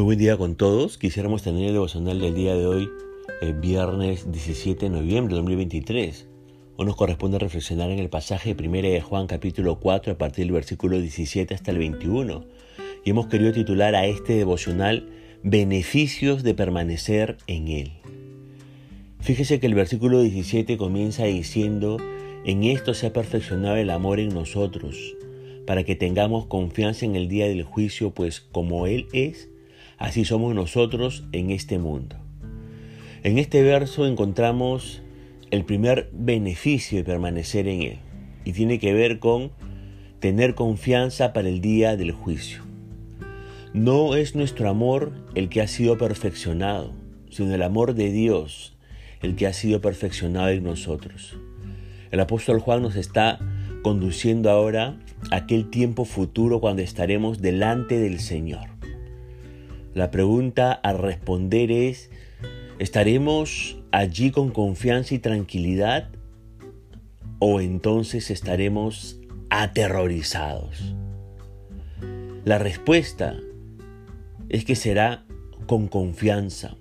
Muy buen día con todos. Quisiéramos tener el devocional del día de hoy, el viernes 17 de noviembre de 2023. Hoy nos corresponde reflexionar en el pasaje de 1 de Juan capítulo 4 a partir del versículo 17 hasta el 21. Y hemos querido titular a este devocional Beneficios de permanecer en Él. Fíjese que el versículo 17 comienza diciendo, en esto se ha perfeccionado el amor en nosotros, para que tengamos confianza en el día del juicio, pues como Él es, Así somos nosotros en este mundo. En este verso encontramos el primer beneficio de permanecer en Él y tiene que ver con tener confianza para el día del juicio. No es nuestro amor el que ha sido perfeccionado, sino el amor de Dios el que ha sido perfeccionado en nosotros. El apóstol Juan nos está conduciendo ahora a aquel tiempo futuro cuando estaremos delante del Señor. La pregunta a responder es, ¿estaremos allí con confianza y tranquilidad o entonces estaremos aterrorizados? La respuesta es que será con confianza,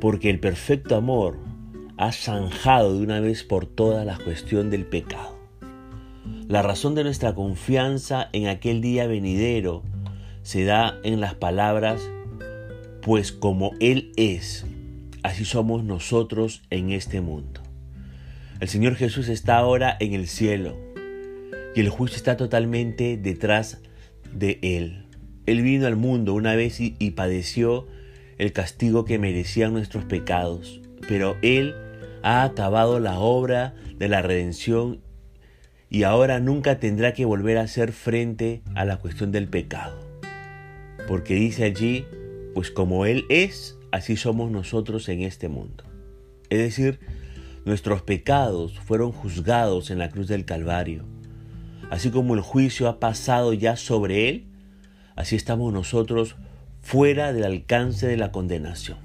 porque el perfecto amor ha zanjado de una vez por todas la cuestión del pecado. La razón de nuestra confianza en aquel día venidero se da en las palabras, pues como Él es, así somos nosotros en este mundo. El Señor Jesús está ahora en el cielo y el juicio está totalmente detrás de Él. Él vino al mundo una vez y, y padeció el castigo que merecían nuestros pecados, pero Él ha acabado la obra de la redención y ahora nunca tendrá que volver a hacer frente a la cuestión del pecado porque dice allí, pues como Él es, así somos nosotros en este mundo. Es decir, nuestros pecados fueron juzgados en la cruz del Calvario. Así como el juicio ha pasado ya sobre Él, así estamos nosotros fuera del alcance de la condenación.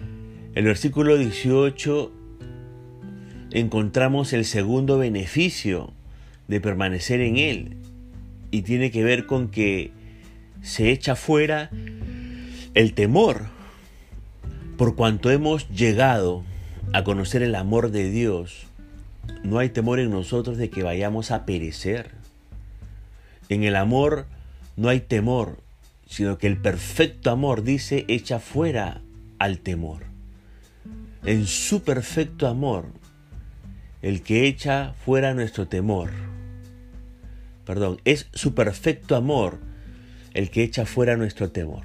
En el versículo 18 encontramos el segundo beneficio de permanecer en Él y tiene que ver con que se echa fuera el temor, por cuanto hemos llegado a conocer el amor de Dios, no hay temor en nosotros de que vayamos a perecer. En el amor no hay temor, sino que el perfecto amor, dice, echa fuera al temor. En su perfecto amor, el que echa fuera nuestro temor, perdón, es su perfecto amor el que echa fuera nuestro temor.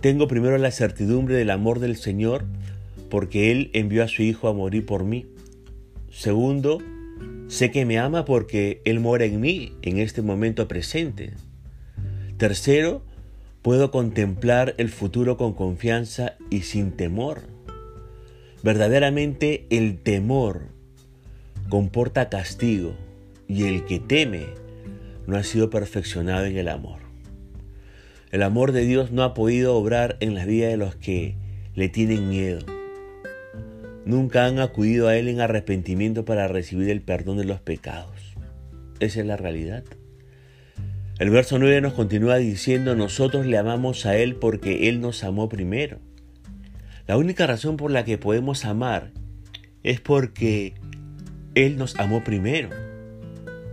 Tengo primero la certidumbre del amor del Señor porque Él envió a su Hijo a morir por mí. Segundo, sé que me ama porque Él mora en mí en este momento presente. Tercero, puedo contemplar el futuro con confianza y sin temor. Verdaderamente el temor comporta castigo y el que teme no ha sido perfeccionado en el amor. El amor de Dios no ha podido obrar en la vida de los que le tienen miedo. Nunca han acudido a Él en arrepentimiento para recibir el perdón de los pecados. Esa es la realidad. El verso 9 nos continúa diciendo, nosotros le amamos a Él porque Él nos amó primero. La única razón por la que podemos amar es porque Él nos amó primero.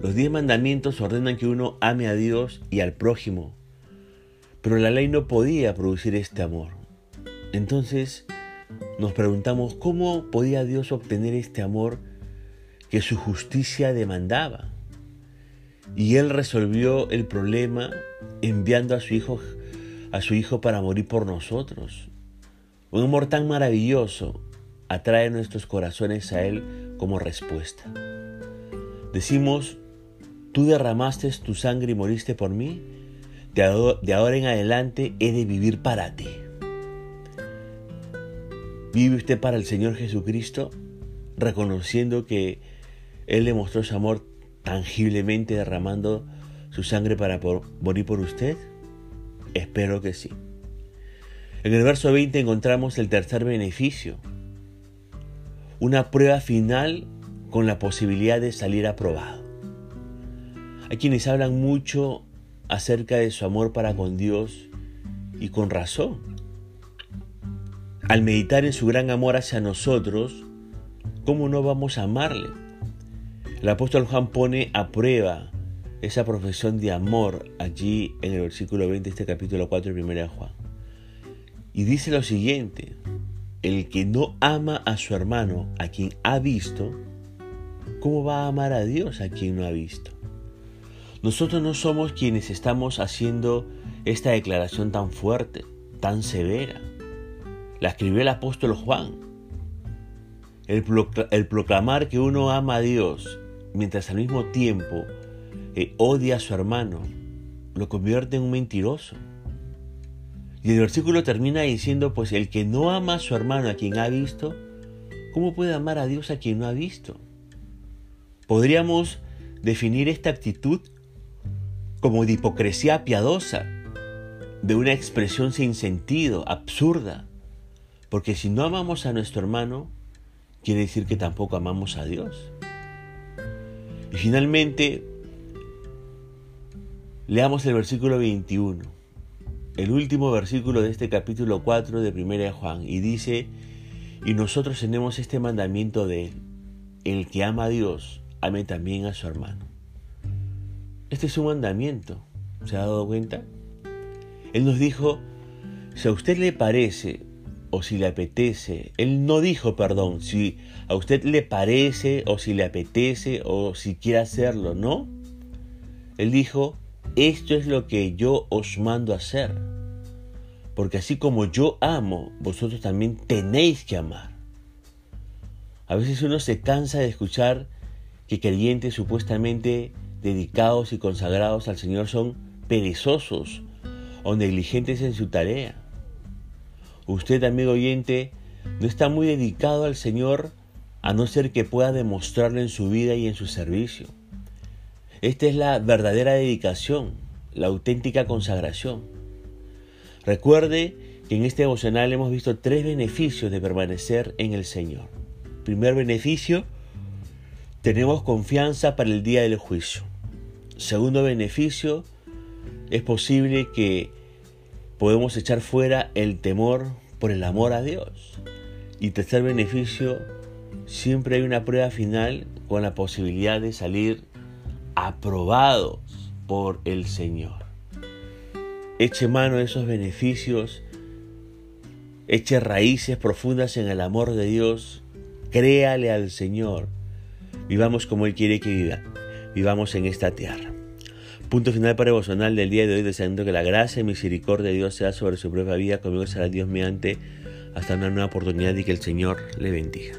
Los diez mandamientos ordenan que uno ame a Dios y al prójimo, pero la ley no podía producir este amor. Entonces nos preguntamos cómo podía Dios obtener este amor que su justicia demandaba. Y él resolvió el problema enviando a su hijo a su hijo para morir por nosotros. Un amor tan maravilloso atrae nuestros corazones a él como respuesta. Decimos Tú derramaste tu sangre y moriste por mí. De ahora en adelante he de vivir para ti. ¿Vive usted para el Señor Jesucristo reconociendo que Él le mostró su amor tangiblemente derramando su sangre para morir por usted? Espero que sí. En el verso 20 encontramos el tercer beneficio, una prueba final con la posibilidad de salir aprobado. Hay quienes hablan mucho acerca de su amor para con Dios y con razón. Al meditar en su gran amor hacia nosotros, ¿cómo no vamos a amarle? El apóstol Juan pone a prueba esa profesión de amor allí en el versículo 20 de este capítulo 4 de 1 Juan. Y dice lo siguiente, el que no ama a su hermano, a quien ha visto, ¿cómo va a amar a Dios a quien no ha visto? Nosotros no somos quienes estamos haciendo esta declaración tan fuerte, tan severa. La escribió el apóstol Juan. El, proclamar que uno ama a Dios mientras al mismo tiempo eh, odia a su hermano lo convierte en un mentiroso. Y el versículo termina diciendo, pues el que no ama a su hermano a quien ha visto, ¿cómo puede amar a Dios a quien no ha visto? Podríamos definir esta actitud como de hipocresía piadosa, de una expresión sin sentido, absurda. Porque si no amamos a nuestro hermano, quiere decir que tampoco amamos a Dios. Y finalmente, leamos el versículo 21 el último versículo de este capítulo 4 de Primera de Juan y dice, y nosotros tenemos este mandamiento de él, el que ama a Dios, ame también a su hermano. Este es un mandamiento, ¿se ha dado cuenta? Él nos dijo, si a usted le parece o si le apetece, él no dijo, perdón, si a usted le parece o si le apetece o si quiere hacerlo, ¿no? Él dijo, esto es lo que yo os mando a hacer. Porque así como yo amo, vosotros también tenéis que amar. A veces uno se cansa de escuchar que creyentes supuestamente dedicados y consagrados al Señor son perezosos o negligentes en su tarea. Usted, amigo oyente, no está muy dedicado al Señor a no ser que pueda demostrarlo en su vida y en su servicio. Esta es la verdadera dedicación, la auténtica consagración. Recuerde que en este devocional hemos visto tres beneficios de permanecer en el Señor. Primer beneficio, tenemos confianza para el día del juicio. Segundo beneficio, es posible que podemos echar fuera el temor por el amor a Dios. Y tercer beneficio, siempre hay una prueba final con la posibilidad de salir aprobados por el Señor. Eche mano de esos beneficios, eche raíces profundas en el amor de Dios, créale al Señor, vivamos como Él quiere que viva, vivamos en esta tierra. Punto final para devocional del día de hoy, deseando que la gracia y misericordia de Dios sea sobre su propia vida, conmigo será Dios mediante hasta una nueva oportunidad y que el Señor le bendiga.